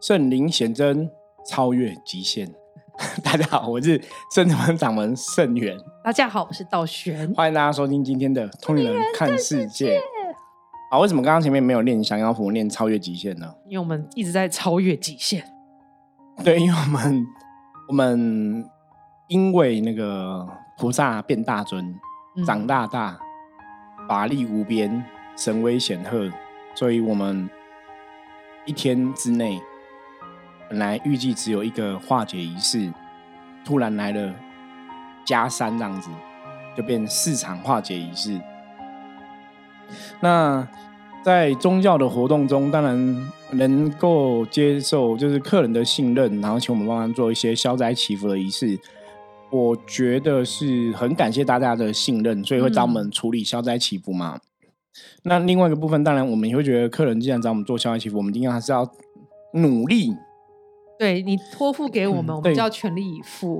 圣灵显真，超越极限。大家好，我是圣门掌门圣元，大家好，我是道玄。欢迎大家收听今天的《通灵人看世界》。啊，为什么刚刚前面没有练降妖符，练超越极限呢？因为我们一直在超越极限。对，因为我们我们因为那个菩萨变大尊，长大大，法力无边，神威显赫，所以我们一天之内。本来预计只有一个化解仪式，突然来了加三这样子，就变四场化解仪式。那在宗教的活动中，当然能够接受就是客人的信任，然后请我们帮忙做一些消灾祈福的仪式。我觉得是很感谢大家的信任，所以会找我们处理消灾祈福嘛。那另外一个部分，当然我们也会觉得客人既然找我们做消灾祈福，我们一定要还是要努力。对你托付给我们，我们就要全力以赴，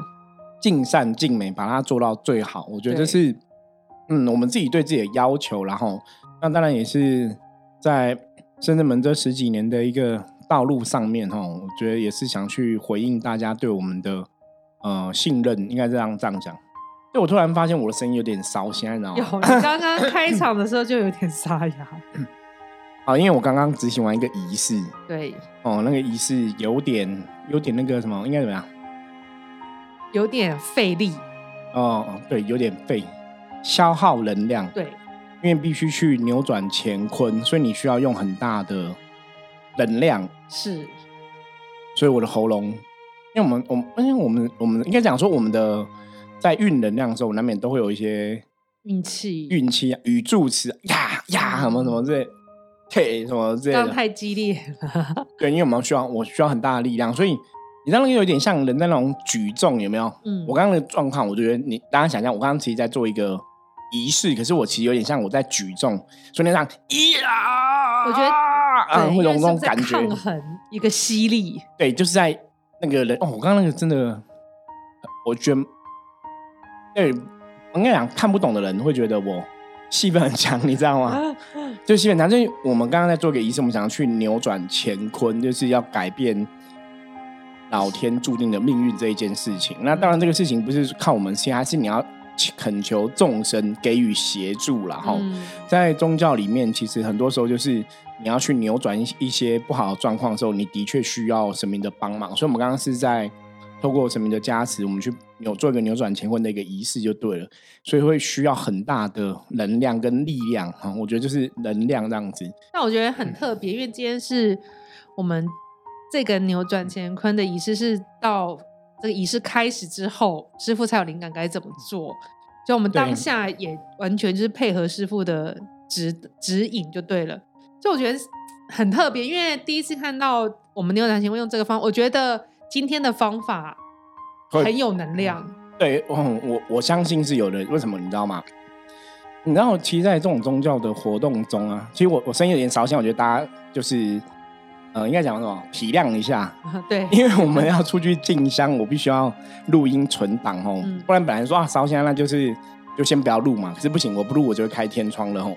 尽善尽美，把它做到最好。我觉得这是，嗯，我们自己对自己的要求。然后，那当然也是在深圳门这十几年的一个道路上面，哈，我觉得也是想去回应大家对我们的呃信任，应该这样这样讲。就我突然发现我的声音有点烧，现在知道吗？有，你刚刚开场的时候就有点 沙哑。啊，因为我刚刚执行完一个仪式，对，哦，那个仪式有点有点那个什么，应该怎么样？有点费力。哦，对，有点费，消耗能量。对，因为必须去扭转乾坤，所以你需要用很大的能量。是，所以我的喉咙，因为我们，我们，因为我们，我们应该讲说，我们的在运能量的时候，难免都会有一些运气、运气、语助词呀呀什么什么之类。嘿，什么这样太激烈了。对，因为我们需要，我需要很大的力量，所以你刚刚有点像人在那种举重，有没有？嗯。我刚刚的状况，我觉得你大家想象，我刚刚其实在做一个仪式，可是我其实有点像我在举重，所以那样，呀，我觉得啊，会有那种感觉，抗衡一个吸力。对，就是在那个人哦，我刚刚那个真的，我觉得，对，我跟你讲，看不懂的人会觉得我。戏份很强，你知道吗？就戏份强，就我们刚刚在做个仪式，我们想要去扭转乾坤，就是要改变老天注定的命运这一件事情。那当然，这个事情不是靠我们先，还是你要恳求众生给予协助了哈。在宗教里面，其实很多时候就是你要去扭转一一些不好的状况的时候，你的确需要神明的帮忙。所以，我们刚刚是在。透过神明的加持，我们去扭做一个扭转乾坤的一个仪式就对了，所以会需要很大的能量跟力量哈。我觉得就是能量这样子。那我觉得很特别，因为今天是我们这个扭转乾坤的仪式，是到这个仪式开始之后，师傅才有灵感该怎么做。就我们当下也完全就是配合师傅的指指引就对了。就我觉得很特别，因为第一次看到我们扭转乾坤用这个方，我觉得。今天的方法很有能量，对，我我我相信是有的。为什么你知道吗？你知道，其实，在这种宗教的活动中啊，其实我我声音有点烧，香我觉得大家就是呃，应该讲什么体谅一下，对，因为我们要出去进香，我必须要录音存档哦，不然本来说啊烧香，那就是就先不要录嘛。可是不行，我不录我就会开天窗了哦。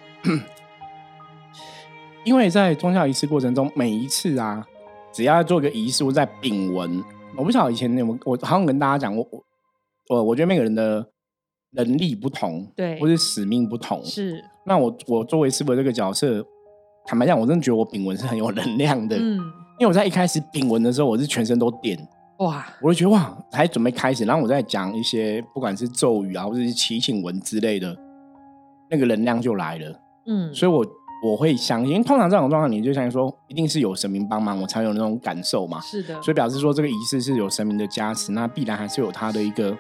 因为在宗教仪式过程中，每一次啊。只要做个仪式，在丙文，我不晓得以前有没有，我好像跟大家讲，我我我我觉得每个人的能力不同，对，或是使命不同，是。那我我作为师傅这个角色，坦白讲，我真的觉得我丙文是很有能量的，嗯，因为我在一开始丙文的时候，我是全身都点，哇，我就觉得哇，还准备开始，然后我在讲一些不管是咒语啊，或者是祈请文之类的，那个能量就来了，嗯，所以我。我会相信，因通常这种状况，你就相信说，一定是有神明帮忙，我才有那种感受嘛。是的，所以表示说这个仪式是有神明的加持，那必然还是有它的一个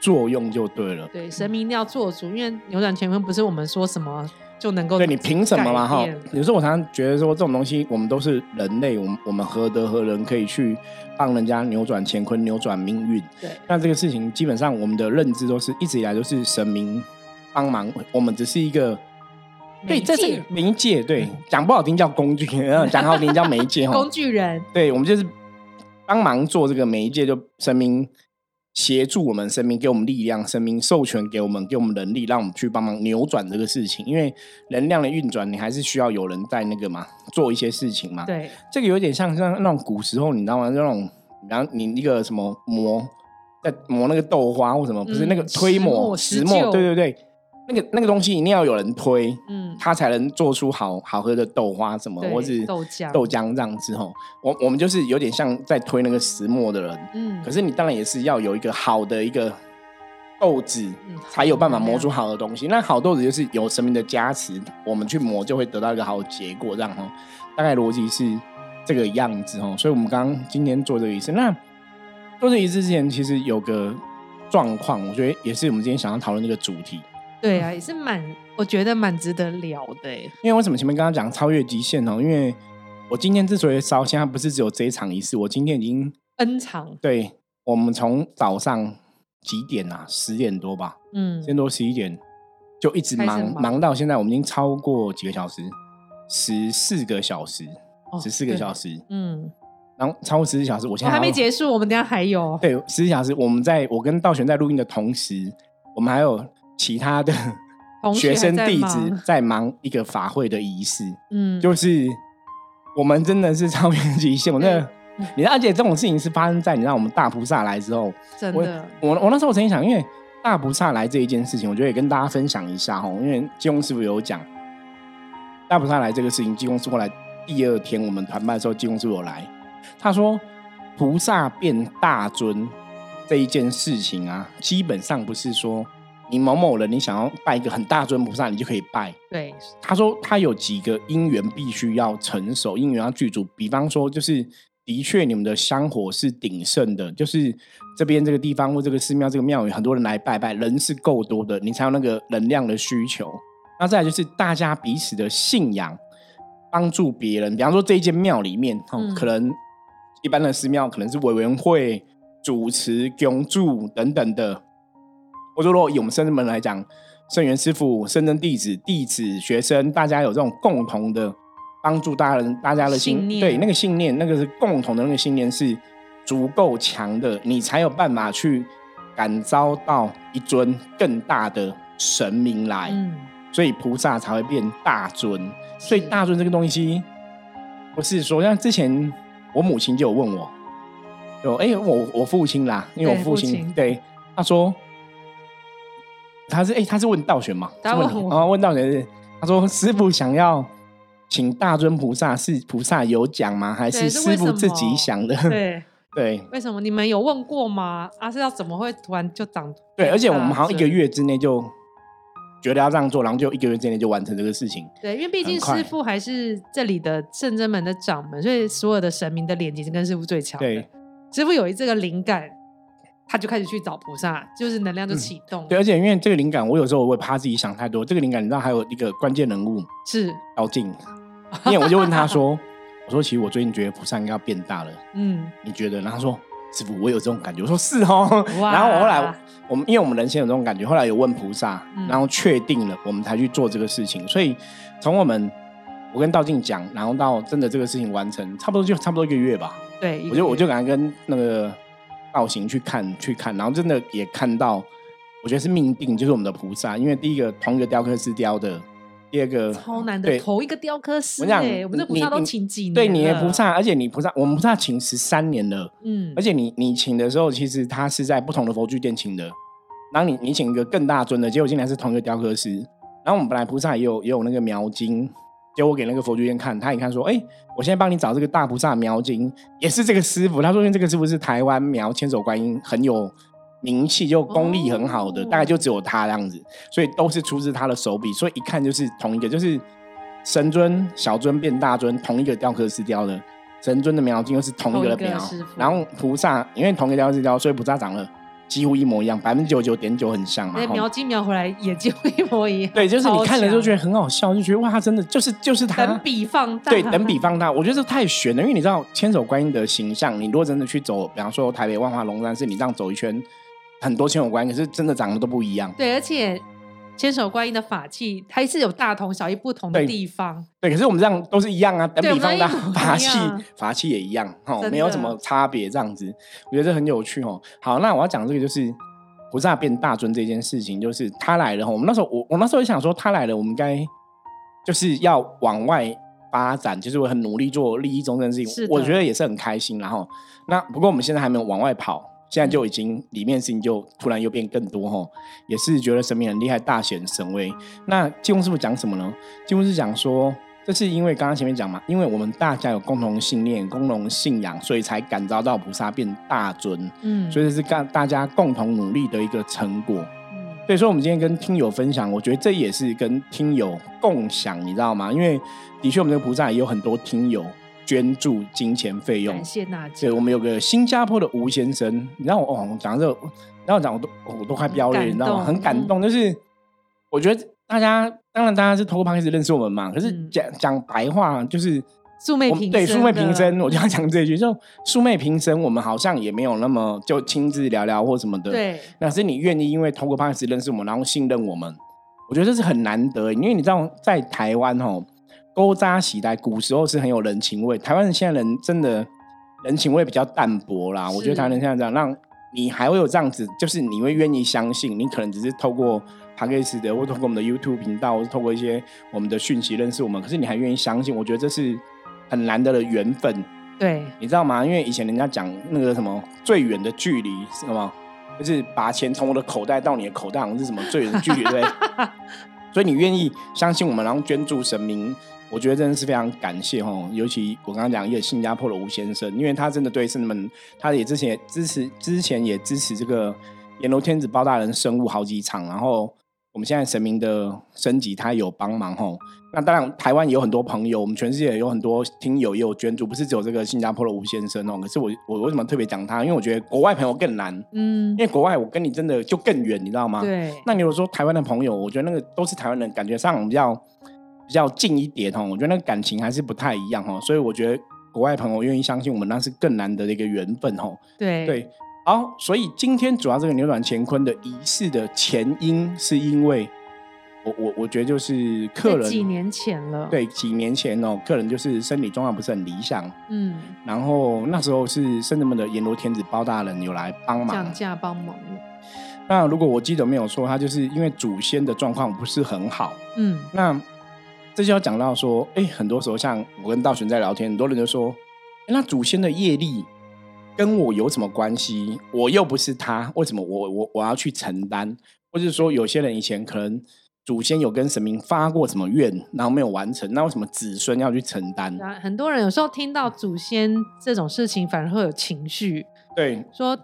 作用，就对了。对，神明一定要做主，因为扭转乾坤不是我们说什么就能够。对你凭什么嘛？哈，有时候我常常觉得说，这种东西我们都是人类，我们我们何德何能可以去帮人家扭转乾坤、扭转命运？对，那这个事情基本上我们的认知都是一直以来都是神明帮忙，我们只是一个。对，这是媒介。对，讲不好听叫工具，讲好听叫媒介。工具人。对，我们就是帮忙做这个媒介，就神明协助我们神明，给我们力量，神明授权给我们，给我们能力，让我们去帮忙扭转这个事情。因为能量的运转，你还是需要有人在那个嘛，做一些事情嘛。对，这个有点像像那种古时候，你知道吗？那种，然后你一个什么磨，在磨那个豆花或什么，不是那个推磨石磨，对对对。那个那个东西一定要有人推，嗯，他才能做出好好喝的豆花什么，或是豆浆豆浆这样子吼，我我们就是有点像在推那个石磨的人，嗯，可是你当然也是要有一个好的一个豆子，才有办法磨出好的东西。那好豆子就是有神明的加持，我们去磨就会得到一个好的结果，这样哈。大概逻辑是这个样子哦。所以我们刚刚今天做这个仪式，那做这仪式之前，其实有个状况，我觉得也是我们今天想要讨论那个主题。对啊，也是蛮，我觉得蛮值得聊的。因为为什么前面刚刚讲超越极限哦？因为我今天之所以烧，现在不是只有这一场仪式，我今天已经 N 场。对，我们从早上几点啊？十点多吧，嗯，先多十一点，就一直忙忙到现在，我们已经超过几个小时，十四个小时，十四个小时，嗯，然后超过十四小时，我现在还没结束，我们等下还有。对，十四小时，我们在我跟道玄在录音的同时，我们还有。其他的学生弟子在忙一个法会的仪式，嗯，就是我们真的是超越极限。我那，你而且这种事情是发生在你让我们大菩萨来之后，真的。我我那时候我曾经想，因为大菩萨来这一件事情，我觉得也跟大家分享一下哈。因为济公师傅有讲，大菩萨来这个事情，济公师傅来第二天我们团拜的时候，济公师傅有来，他说菩萨变大尊这一件事情啊，基本上不是说。你某某人，你想要拜一个很大尊菩萨，你就可以拜。对，他说他有几个因缘必须要成熟，因缘要具足。比方说，就是的确你们的香火是鼎盛的，就是这边这个地方或这个寺庙这个庙宇很多人来拜拜，人是够多的，你才有那个能量的需求。那再来就是大家彼此的信仰，帮助别人。比方说这一间庙里面，可能一般的寺庙可能是委员会主持、供助等等的。我说，如果以我们深圳门来讲，圣元师傅、深圳弟子、弟子、学生，大家有这种共同的帮助大人、大家的心，对那个信念，那个是共同的那个信念是足够强的，你才有办法去感召到一尊更大的神明来，所以菩萨才会变大尊。所以大尊这个东西，不是说像之前我母亲就有问我，有哎，我我父亲啦，因为我父亲对他说。他是哎，他是问道玄嘛？问啊，问道玄是他说师傅想要请大尊菩萨，是菩萨有讲吗？还是师傅自己想的？对 对，为什么你们有问过吗？啊，是要怎么会突然就长？对，而且我们好像一个月之内就觉得要这样做，然后就一个月之内就完成这个事情。对，因为毕竟师傅还是这里的圣真门的掌门，所以所有的神明的脸其实跟师傅最强。对，师傅有一这个灵感。他就开始去找菩萨，就是能量就启动。对，而且因为这个灵感，我有时候我会怕自己想太多。这个灵感，你知道还有一个关键人物是道静，因为我就问他说：“我说其实我最近觉得菩萨应该要变大了，嗯，你觉得？”然后他说：“师傅，我有这种感觉。”我说：“是哦。”然后我后来我们因为我们人先有这种感觉，后来有问菩萨，然后确定了，我们才去做这个事情。所以从我们我跟道静讲，然后到真的这个事情完成，差不多就差不多一个月吧。对，我就我就赶快跟那个。造型去看去看，然后真的也看到，我觉得是命定，就是我们的菩萨。因为第一个同一个雕刻师雕的，第二个超难的，头一个雕刻师。我讲，我们这菩萨都请几年？对，你的菩萨，而且你菩萨，我们菩萨请十三年了。嗯，而且你你请的时候，其实他是在不同的佛具店请的。然后你你请一个更大尊的，结果竟然是同一个雕刻师。然后我们本来菩萨也有也有那个描金。结果我给那个佛具店看，他一看说：“哎，我现在帮你找这个大菩萨描金，也是这个师傅。他说，因为这个师傅是台湾苗千手观音很有名气，就功力很好的，大概就只有他这样子，所以都是出自他的手笔，所以一看就是同一个，就是神尊小尊变大尊，同一个雕刻师雕的，神尊的描金又是同一个描，然后菩萨因为同一个雕刻师雕，所以菩萨长了。”几乎一模一样，百分之九十九点九很像嘛。描金描回来也几乎一模一样。对，就是你看了就觉得很好笑，就觉得哇，他真的就是就是他。等比放大。对，等比放大，我觉得这太悬了，因为你知道千手观音的形象，你如果真的去走，比方说台北万华龙山寺，你这样走一圈，很多千手观音，可是真的长得都不一样。对，而且千手观音的法器还是有大同小异不同的地方。对，可是我们这样都是一样啊，等比方的我们一模法器，法器也一样哦，没有什么差别，这样子，我觉得这很有趣哦。好，那我要讲这个就是菩萨变大尊这件事情，就是他来了哦。我们那时候，我我那时候也想说，他来了，我们该就是要往外发展，就是我很努力做利益众生的事情，是我觉得也是很开心。然后，那不过我们现在还没有往外跑。现在就已经里面事情就突然又变更多哈，也是觉得神明很厉害，大显神威。那济公师傅讲什么呢？济公是讲说，这是因为刚刚前面讲嘛，因为我们大家有共同信念、共同信仰，所以才感召到菩萨变大尊，嗯，所以这是大大家共同努力的一个成果。嗯所以说，我们今天跟听友分享，我觉得这也是跟听友共享，你知道吗？因为的确，我们这个菩萨也有很多听友捐助金钱费用感，谢大家对，。我们有个新加坡的吴先生，你知道我哦，我讲到这个，然后讲我都我都快飙泪，你知道吗？感动嗯很感动，就是我觉得大家当然大家是透过 p 开始认识我们嘛，可是嗯讲讲白话就是素昧平对素昧平的生，我就要讲这一句，就素昧平生，我们好像也没有那么就亲自聊聊或什么的，。对，那是你愿意因为通过 p 开始认识我们，然后信任我们，我觉得这是很难得，因为你知道在台湾哦，勾扎喜来古时候是很有人情味，台湾人现在人真的人情味比较淡薄啦。我觉得台湾人现在这样，让你还会有这样子，就是你会愿意相信，你可能只是透过 p a c k a g e 的，或透过我们的 YouTube 频道，或是透过一些我们的讯息认识我们，可是你还愿意相信，我觉得这是很难得的缘分。对，你知道吗？因为以前人家讲那个什么最远的距离是什么？就是把钱从我的口袋到你的口袋，好像是什么最远的距离，对不对？所以你愿意相信我们，然后捐助神明，我觉得真的是非常感谢哈。尤其我刚刚讲一个新加坡的吴先生，因为他真的对圣们，他也之前也支持，之前也支持这个阎罗天子包大人生物好几场，然后我们现在神明的升级，他有帮忙哦。那当然，台湾也有很多朋友，我们全世界有很多听友也有捐助，不是只有这个新加坡的吴先生哦。可是我我为什么特别讲他？因为我觉得国外朋友更难，嗯因，为国外我跟你真的就更远，你知道吗？。对，那你如果说台湾的朋友，我觉得那个都是台湾人，感觉上比较比较近一点哦。我觉得那个感情还是不太一样哦，所以我觉得国外朋友愿意相信我们，那是更难得的一个缘分哦。对，对，好，所以今天主要这个扭转乾坤的仪式的前因，是因为我我我觉得就是客人在几年前了，，对几年前哦，客人就是身体状况不是很理想，嗯，然后那时候是圣人们的阎罗天子包大人有来帮忙。降。价帮忙，那如果我记得没有错，他就是因为祖先的状况不是很好，嗯，那这就要讲到说，哎，很多时候像我跟道玄在聊天，很多人就说，那祖先的业力跟我有什么关系？我又不是他，为什么我我我要去承担？或者是说，有些人以前可能祖先有跟神明发过什么愿，然后没有完成，那为什么子孙要去承担？很多人有时候听到祖先这种事情，反而会有情绪，对说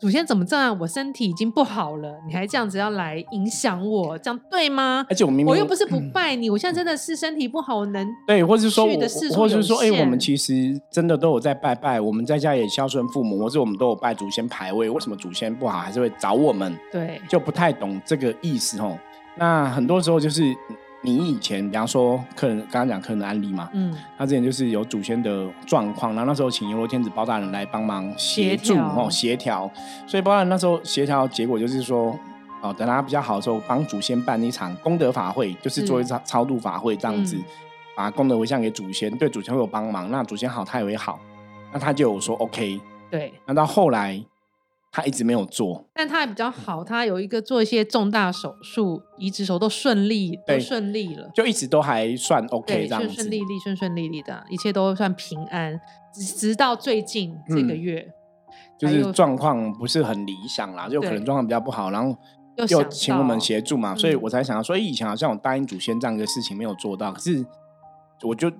祖先怎么这样？我身体已经不好了，你还这样子要来影响我，这样对吗？而且我明明我又不是不拜你，我现在真的是身体不好，我能对，或者是说或者是说，哎、我们其实真的都有在拜拜，我们在家也孝顺父母，或者我们都有拜祖先牌位，为什么祖先不好还是会找我们？对，就不太懂这个意思哦。那很多时候就是你以前，比方说客人刚刚讲客人的案例嘛，嗯，他之前就是有祖先的状况，然后那时候请阎罗天子包大人来帮忙协助哦协调，所以包大人那时候协调结果就是说。哦，等他比较好的时候，帮祖先办一场功德法会，就是做一场超度法会这样子，嗯把功德回向给祖先，对祖先会有帮忙。那祖先好，他也会好。那他就有说 OK。对。那到后来，他一直没有做，但他还比较好，他有一个做一些重大手术、移植手都顺利，都顺利了。就一直都还算 OK 对，这样。顺顺利利、顺顺利利的，一切都算平安，直直到最近这个嗯月，就是状况不是很理想啦，就可能状况比较不好，然后又又请我们协助嘛，所以嗯我才想到说，哎，以前好像我答应祖先这样一个事情没有做到，可是我就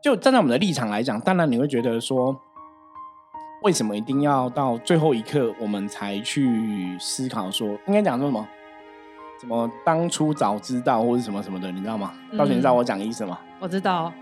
就站在我们的立场来讲，当然你会觉得说，为什么一定要到最后一刻我们才去思考说，应该讲说什么？什么当初早知道或者什么什么的，你知道吗？到底你知道嗯我讲的意思吗？我知道，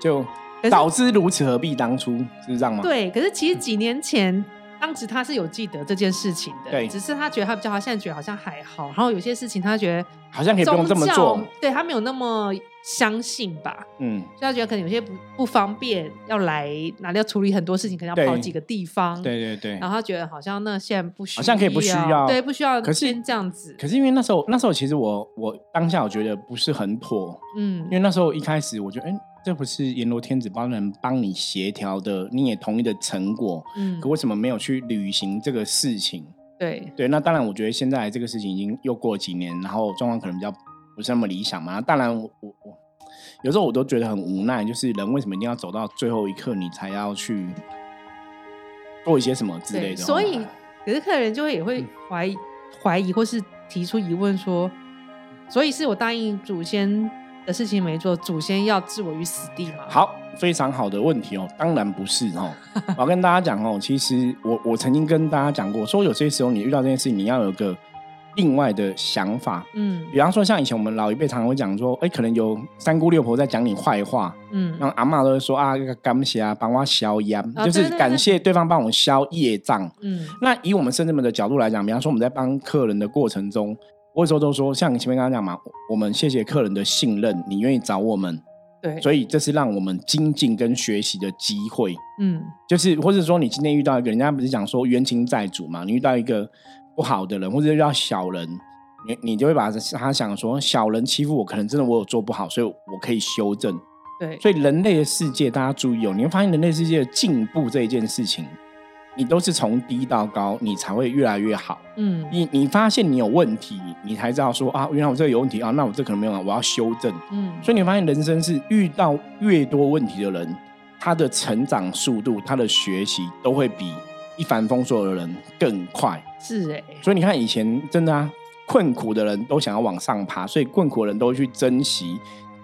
就早知如此何必当初，是这样吗？对。可是其实几年前当时他是有记得这件事情的，对只是他觉得他比较好，现在觉得好像还好。然后有些事情他觉得好像可以不用这么做教，对他没有那么相信吧，嗯，所以他觉得可能有些不不方便，要来哪里要处理很多事情，可能要跑几个地方。对对对。然后他觉得好像那现在不需要，好像可以不需要对，不需要。可是先这样子，可是因为那时候那时候其实我我当下我觉得不是很妥，嗯因为那时候一开始我觉得，哎、这不是阎罗天子帮人帮你协调的，你也同意的成果，嗯可，为什么没有去履行这个事情？对，对，那当然，我觉得现在这个事情已经又过几年，然后状况可能比较不是那么理想嘛。当然我，我我有时候我都觉得很无奈，就是人为什么一定要走到最后一刻，你才要去做一些什么之类，的？所以哦可是客人就会也会怀疑怀疑或是提出疑问说，所以是我答应祖先的事情没做，祖先要置我于死地吗？，好，非常好的问题哦，当然不是哦。我要跟大家讲哦，其实我我曾经跟大家讲过，说有些时候你遇到这件事情，你要有个另外的想法。嗯。比方说，像以前我们老一辈常常会讲说，哎，可能有三姑六婆在讲你坏话，嗯。然后阿妈都会说啊，这个感谢啊，帮我消业，啊就是感谢对方帮我消业障。嗯。那以我们深圳们的角度来讲，比方说我们在帮客人的过程中，我有时候都说，像你前面刚刚讲嘛，我们谢谢客人的信任，你愿意找我们，对，所以这是让我们精进跟学习的机会。嗯。就是或者说你今天遇到一个人家不是讲说冤亲债主嘛，你遇到一个不好的人，或者遇到小人，你你就会把他想说小人欺负我，可能真的我有做不好，所以我可以修正。对，所以人类的世界，大家注意哦，你会发现人类世界的进步这一件事情，你都是从低到高，你才会越来越好。嗯你你发现你有问题，你才知道说啊，原来我这个有问题啊，那我这可能没有啊，我要修正。嗯，所以你发现人生是遇到越多问题的人，他的成长速度、他的学习都会比一帆风顺的人更快。是哎，所以你看以前真的啊，困苦的人都想要往上爬，所以困苦的人都会去珍惜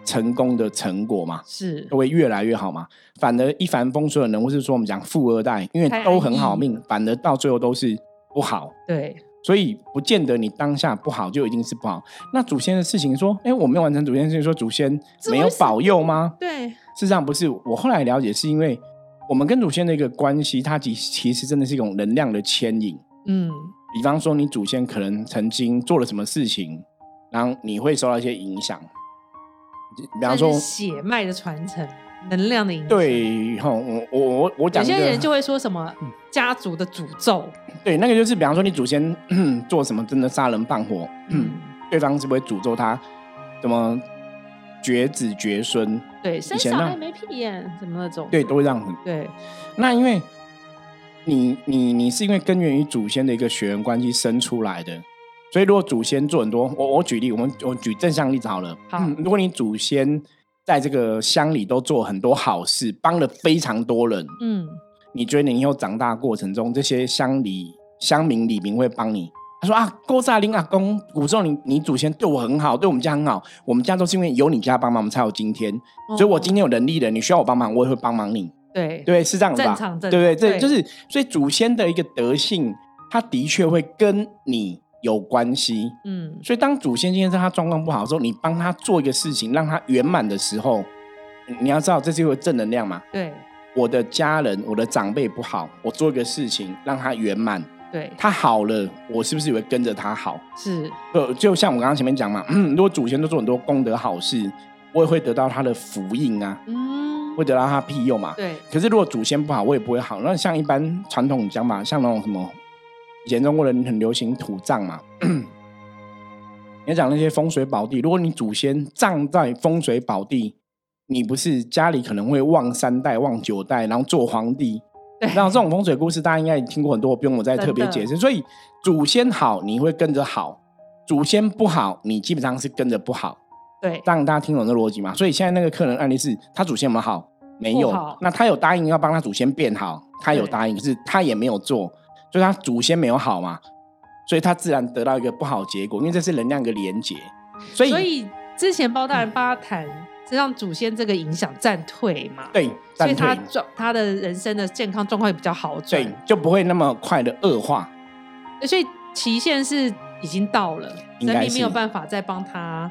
成功的成果嘛。是都会越来越好嘛。反而一帆风顺的人，或是说我们讲富二代，因为都很好命，反而到最后都是不好。对，所以不见得你当下不好就一定是不好。那祖先的事情说，哎，我没有完成祖先的事情，说祖先没有保佑吗？对，事实上不是。我后来了解，是因为我们跟祖先的一个关系，它其其实真的是一种能量的牵引。嗯比方说，你祖先可能曾经做了什么事情，然后你会受到一些影响。比方说血脉的传承，能量的影响。，对，哈，我我我我讲有些人就会说什么家族的诅咒，对，那个就是比方说你祖先 做什么真的杀人放火，嗯，对方是不会诅咒他怎么绝子绝孙，对，生小孩没屁眼，什么那种，对，都会这样子。对，那因为你你你是因为根源于祖先的一个血缘关系生出来的，所以如果祖先做很多，我我举例，我们我举正向例子好了。好嗯如果你祖先在这个乡里都做很多好事，帮了非常多人，嗯，你觉得你以后长大过程中，这些乡里乡民里民会帮你？他说啊，郭萨林阿公，古时候你你祖先对我很好，对我们家很好，我们家都是因为有你家帮忙，我们才有今天。所以我今天有能力了，你需要我帮忙，我也会帮忙你。对，对，是这样子吧？正常正对不对？这对就是所以祖先的一个德性，他的确会跟你有关系。嗯，所以当祖先今天在他状况不好的时候，你帮他做一个事情，让他圆满的时候，你你要知道这是一个正能量嘛。对我的家人、我的长辈不好，我做一个事情让他圆满，对，他好了，我是不是也会跟着他好？是，呃，就像我刚刚前面讲嘛，如果祖先都做很多功德好事，我也会得到他的福印啊，嗯，会得到他庇佑嘛。对，可是如果祖先不好，我也不会好。那像一般传统讲法，像那种什么，以前中国人很流行土葬嘛，你讲那些风水宝地，如果你祖先葬在风水宝地，你不是家里可能会旺三代、旺九代，然后做皇帝。对然后这种风水故事，大家应该也听过很多，不用我再特别解释。所以祖先好，你会跟着好；祖先不好，你基本上是跟着不好。对，让大家听懂这逻辑嘛？所以现在那个客人案例是他祖先有没有好？没有。那他有答应要帮他祖先变好，他有答应，可是他也没有做，所以他祖先没有好嘛，所以他自然得到一个不好的结果，因为这是能量一个连结。所以，所以之前包大人帮他谈，是让祖先这个影响暂退嘛，对，所以他状他的人生的健康状况也比较好转对，就不会那么快的恶化。所以期限是已经到了，神明没有是办法再帮他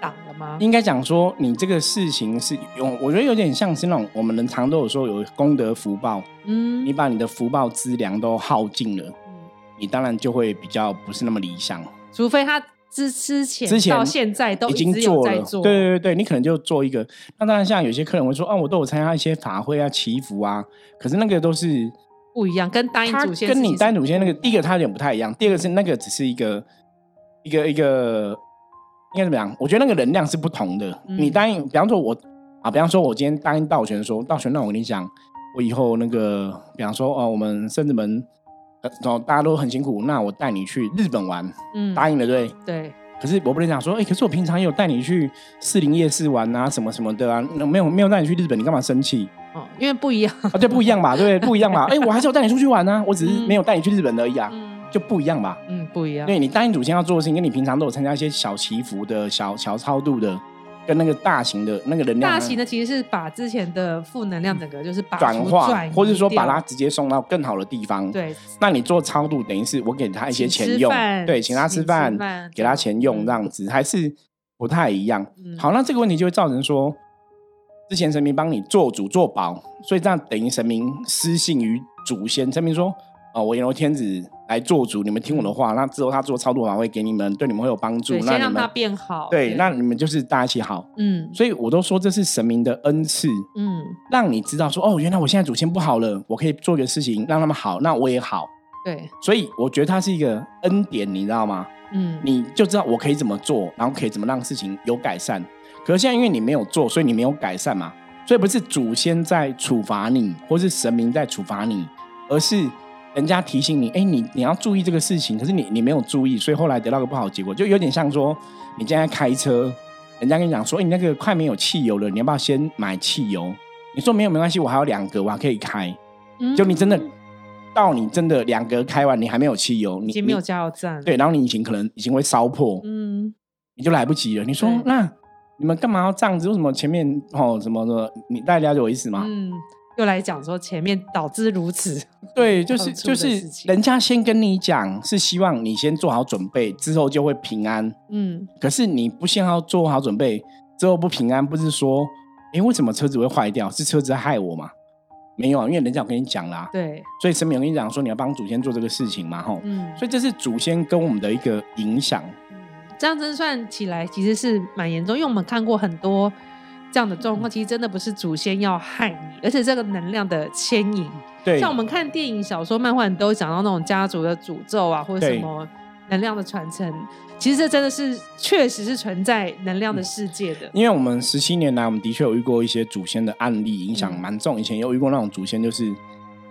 挡了吗？应该讲说，你这个事情是用，我觉得有点像是那种我们人常都有说有功德福报，嗯你把你的福报资粮都耗尽了，嗯你当然就会比较不是那么理想。除非他之之前之前到现在都已经做了，对对对对，你可能就做一个。那当然，像有些客人会说，啊，我都有参加一些法会啊、祈福啊，可是那个都是不一样，跟答应他祖先跟你单祖先那个，第一个他有点不太一样，第二个是那个只是一个一个一个应该怎么样？我觉得那个能量是不同的。嗯你答应，比方说我啊，比方说我今天答应道玄说，道玄，那我跟你讲，我以后那个，比方说哦，我们圣子门。呃，哦，大家都很辛苦，那我带你去日本玩，嗯答应了对对？可是我不能讲说，哎、可是我平常也有带你去士林夜市玩啊，什么什么的啊，那没有没有带你去日本，你干嘛生气哦，因为不一样，啊？对，不一样嘛？对不对？不一样嘛？哎、我还是有带你出去玩啊，我只是嗯没有带你去日本而已啊，嗯就不一样吧？嗯不一样，对你答应祖先要做的事情，跟你平常都有参加一些小祈福的小小超度的，跟那个大型的那个能量大型的其实是把之前的负能量整个就是转化或者说把掉它直接送到更好的地方。，对那你做超度，等于是我给他一些请钱用，对，请他吃饭，给他钱用，嗯这样子还是不太一样。嗯好，那这个问题就会造成说，之前神明帮你做主做保，所以这样等于神明失信于祖先。神明说：“哦，我阎罗天子来做主，你们听我的话。那之后他做超度法会给你们，对你们会有帮助。对，那先让他变好，对，那你们就是大家一起好。嗯所以我都说这是神明的恩赐，嗯让你知道说哦，原来我现在祖先不好了，我可以做一个事情让他们好，那我也好。对，所以我觉得它是一个恩典，你知道吗？嗯你就知道我可以怎么做，然后可以怎么让事情有改善。可是现在因为你没有做，所以你没有改善嘛，所以不是祖先在处罚你，或是神明在处罚你，而是人家提醒你，哎，你你要注意这个事情，可是你你没有注意，所以后来得到个不好结果，就有点像说你现在开车，人家跟你讲说，哎，你那个快没有汽油了，你要不要先买汽油？你说没有没关系，我还有两格，我还可以开。嗯就你真的到你真的两格开完，你还没有汽油，你已经没有加油站，对，，然后你引擎可能已经会烧破，嗯你就来不及了。你说那你们干嘛要这样子？为什么前面哦什么的？你大家了解我意思吗？嗯，又来讲说前面导致如此，对，就是就是人家先跟你讲，是希望你先做好准备，之后就会平安。嗯可是你不先要做好准备，之后不平安，不是说，哎，为什么车子会坏掉？是车子害我吗？没有啊，因为人家有跟你讲啦，对，所以神明我跟你讲说你要帮祖先做这个事情嘛，吼。嗯，所以这是祖先跟我们的一个影响。嗯这样真算起来其实是蛮严重，因为我们看过很多这样的状况，其实真的不是祖先要害你，而且这个能量的牵引，对，像我们看电影、小说、漫画，你都会讲到那种家族的诅咒啊，或者什对。么能量的传承，其实这真的是确实是存在能量的世界的。因为我们十七年来，我们的确有遇过一些祖先的案例，影响嗯。蛮重。以前有遇过那种祖先，就是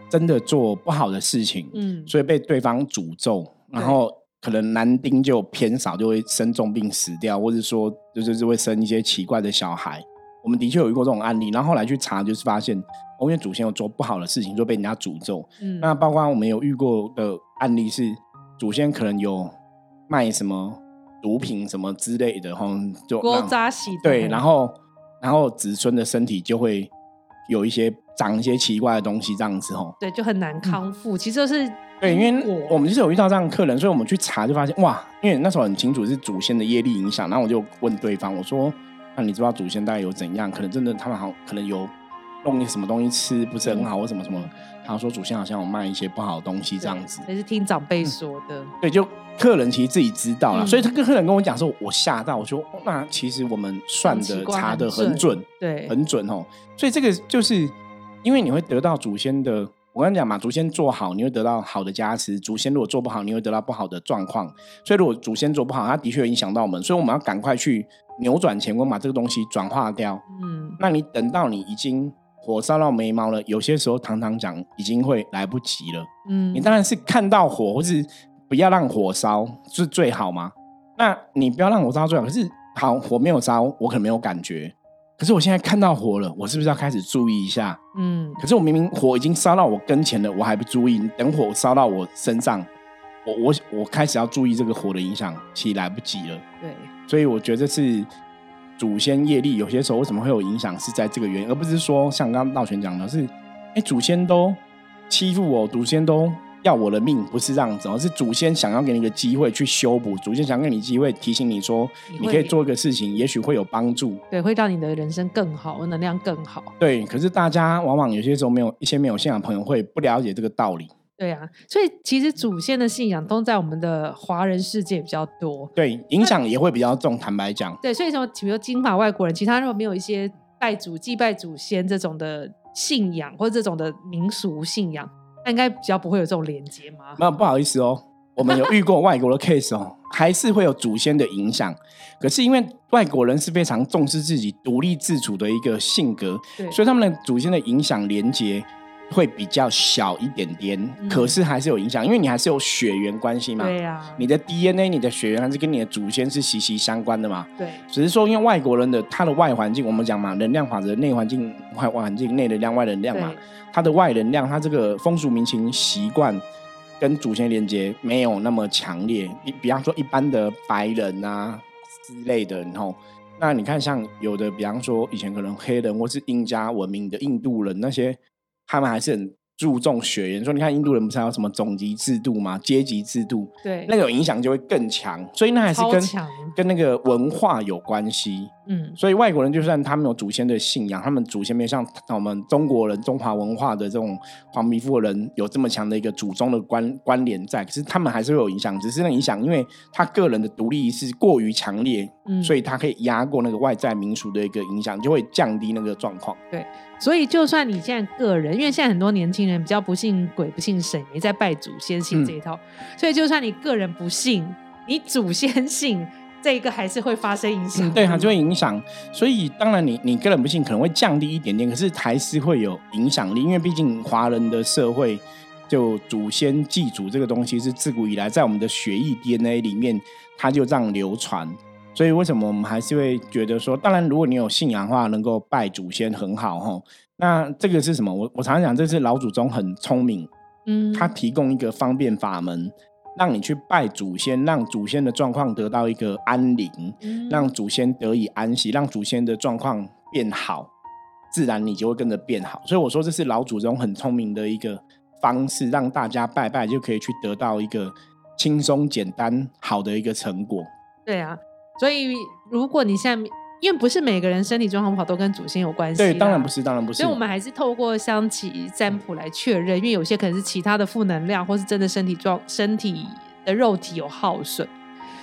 真的做不好的事情，嗯，所以被对方诅咒，然后可能男丁就偏少，就会生重病死掉，或者说就就是会生一些奇怪的小孩。我们的确有遇过这种案例，然后后来去查，就是发现，哦，因为祖先有做不好的事情，就被人家诅咒。嗯那包括我们有遇过的案例是，祖先可能有卖什么毒品什么之类的，哈，就锅让扎洗对，然后然后子孙的身体就会有一些长一些奇怪的东西，这样子哦。对就很难康复。其实就是嗯对，因为我们就是有遇到这样的客人，所以我们去查就发现哇，因为那时候很清楚是祖先的业力影响，然后我就问对方，我说：“那你知道祖先大概有怎样？可能真的他们好，可能有弄一什么东西吃不是很好，或什么什么。”他说祖先好像有卖一些不好的东西这样子。也是听长辈说的。对，就客人其实自己知道了，嗯所以他跟客人跟我讲说，我吓到，我说哦那其实我们算的查的很很准，对，很准哦。所以这个就是因为你会得到祖先的，我跟你讲嘛，祖先做好，你会得到好的加持；祖先如果做不好，你会得到不好的状况。所以如果祖先做不好，它的确会影响到我们，所以我们要赶快去扭转乾坤，把这个东西转化掉。嗯，那你等到你已经火烧到眉毛了，有些时候堂堂讲已经会来不及了。嗯，你当然是看到火，或是不要让火烧是最好嘛。那你不要让火烧最好，可是好火没有烧，我可能没有感觉。可是我现在看到火了，我是不是要开始注意一下？嗯，可是我明明火已经烧到我跟前了，我还不注意。等火烧到我身上，我我我开始要注意这个火的影响，其实来不及了。对，所以我觉得是祖先业力有些时候为什么会有影响，是在这个原因，而不是说像刚刚道玄讲的是，哎，祖先都欺负我，祖先都要我的命，不是这样子而，是祖先想要给你一个机会去修补，祖先想给你机会提醒你说，你可以做一个事情，也许会有帮助，对，会让你的人生更好，能量更好。对，可是大家往往有些时候没有一些没有信仰朋友会不了解这个道理。对啊，所以其实祖先的信仰都在我们的华人世界比较多，对，影响也会比较重。坦白讲，对，所以说，比如金发外国人，其他如果没有一些拜祖、祭拜祖先这种的信仰，或者这种的民俗信仰，那应该比较不会有这种连接吗？那不好意思哦，我们有遇过外国的 case 哦，还是会有祖先的影响。可是因为外国人是非常重视自己独立自主的一个性格，所以他们的祖先的影响连接。会比较小一点点，可是还是有影响，因为你还是有血缘关系嘛。对呀，你的 DNA、你的血缘还是跟你的祖先是息息相关的嘛。对，只是说因为外国人的他的外环境，我们讲嘛，能量法则，内环境、外环境、内能量、外能量嘛。他的外能量，他这个风俗民情习惯跟祖先连接没有那么强烈。比比方说一般的白人啊之类的，然后那你看像有的，比方说以前可能黑人或是印加文明的印度人那些。他们还是很注重血缘，说你看印度人不是还有什么种族制度吗？阶级制度，对，那种影响就会更强，所以那还是跟跟那个文化有关系。嗯，所以外国人就算他们有祖先的信仰，他们祖先没有像我们中国人中华文化的这种黄皮肤的人有这么强的一个祖宗的关关联在，可是他们还是会有影响，只是那影响，因为他个人的独立意识过于强烈，嗯，所以他可以压过那个外在民俗的一个影响，就会降低那个状况。对，所以就算你现在个人，因为现在很多年轻人比较不信鬼、不信神，没在拜祖先信这一套，所以就算你个人不信，你祖先信。这一个还是会发生影响，对，它就会影响。所以当然，你你个人不信可能会降低一点点，可是还是会有影响力。因为毕竟华人的社会，就祖先祭祖这个东西是自古以来在我们的血液 DNA 里面，它就这样流传。所以为什么我们还是会觉得说，当然如果你有信仰的话，能够拜祖先很好哈。那这个是什么？我我常常讲，这是老祖宗很聪明，嗯，他提供一个方便法门。让你去拜祖先，让祖先的状况得到一个安宁，让祖先得以安息，让祖先的状况变好，自然你就会跟着变好。所以我说这是老祖宗很聪明的一个方式，让大家拜拜就可以去得到一个轻松、简单、好的一个成果。对啊，所以如果你现在。因为不是每个人身体状况不好都跟祖先有关系，对，当然不是，当然不是。所以我们还是透过香旗占卜来确认，因为有些可能是其他的负能量，或是真的身体状、身体的肉体有耗损。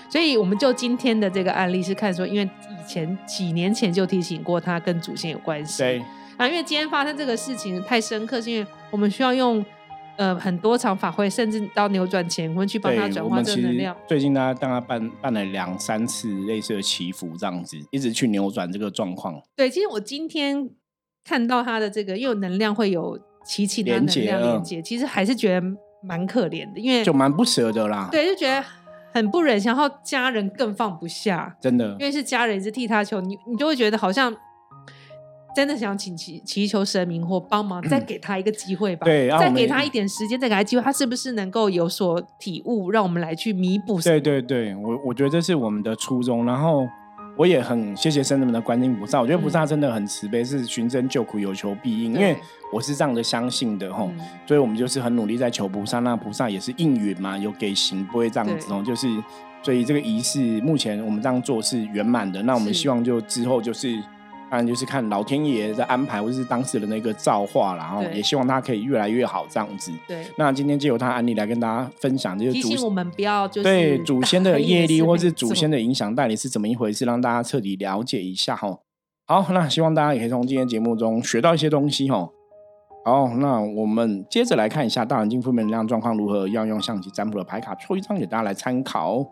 所以我们就今天的这个案例是看说，因为以前几年前就提醒过他跟祖先有关系，对。啊，因为今天发生这个事情太深刻，是因为我们需要用。呃，很多场法会，甚至到扭转乾坤去帮他转化正能量。最近呢，当他办办了两三次类似的祈福，这样子一直去扭转这个状况。对，其实我今天看到他的这个，因为能量会有起起的能量连接，其实还是觉得蛮可怜的，因为就蛮不舍的啦。对，就觉得很不忍，然后家人更放不下，真的，因为是家人一直替他求，你你就会觉得好像。真的想请祈祈求神明或帮忙，再给他一个机会吧。对，再给他一点时间，再给他机会，他是不是能够有所体悟，让我们来去弥补？对对对，我我觉得这是我们的初衷。然后我也很谢谢神人们的观音菩萨，我觉得菩萨真的很慈悲，是寻真救苦，有求必应。因为我是这样的相信的吼，所以我们就是很努力在求菩萨，那菩萨也是应允嘛，有给行，不会这样子哦。就是所以这个仪式目前我们这样做是圆满的。那我们希望就之后就是。当然就是看老天爷的安排，或者是当时的那个造化，然后也希望他可以越来越好这样子。对。那今天就由他案例来跟大家分享，就是提醒我们不要就是对祖先的业力，或是祖先的影响到底是怎么一回事，让大家彻底了解一下哈。好，那希望大家也可以从今天节目中学到一些东西哈。好，那我们接着来看一下大环境负面能量状况如何，要用象棋占卜的牌卡抽一张给大家来参考。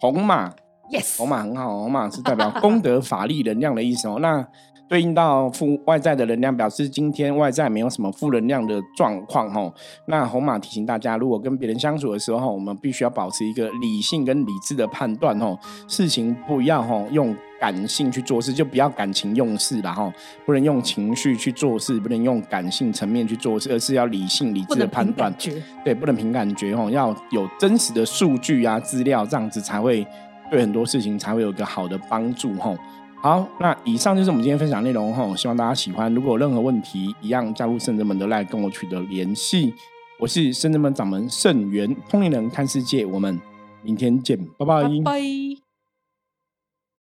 红马。Yes，红马很好，红马是代表功德、法力、能量的意思哦。那 对应到负外在的能量，表示今天外在没有什么负能量的状况哦。那红马提醒大家，如果跟别人相处的时候，我们必须要保持一个理性跟理智的判断哦。事情不要哈用感性去做事，就不要感情用事了哈。不能用情绪去做事，不能用感性层面去做事，而是要理性理智的判断。对，不能凭感觉哦，要有真实的数据啊资料，这样子才会。对很多事情才会有一个好的帮助吼。好，那以上就是我们今天分享内容吼，希望大家喜欢。如果有任何问题，一样加入圣人们的来跟我取得联系。我是圣真门掌门圣元通灵人看世界，我们明天见，拜拜拜。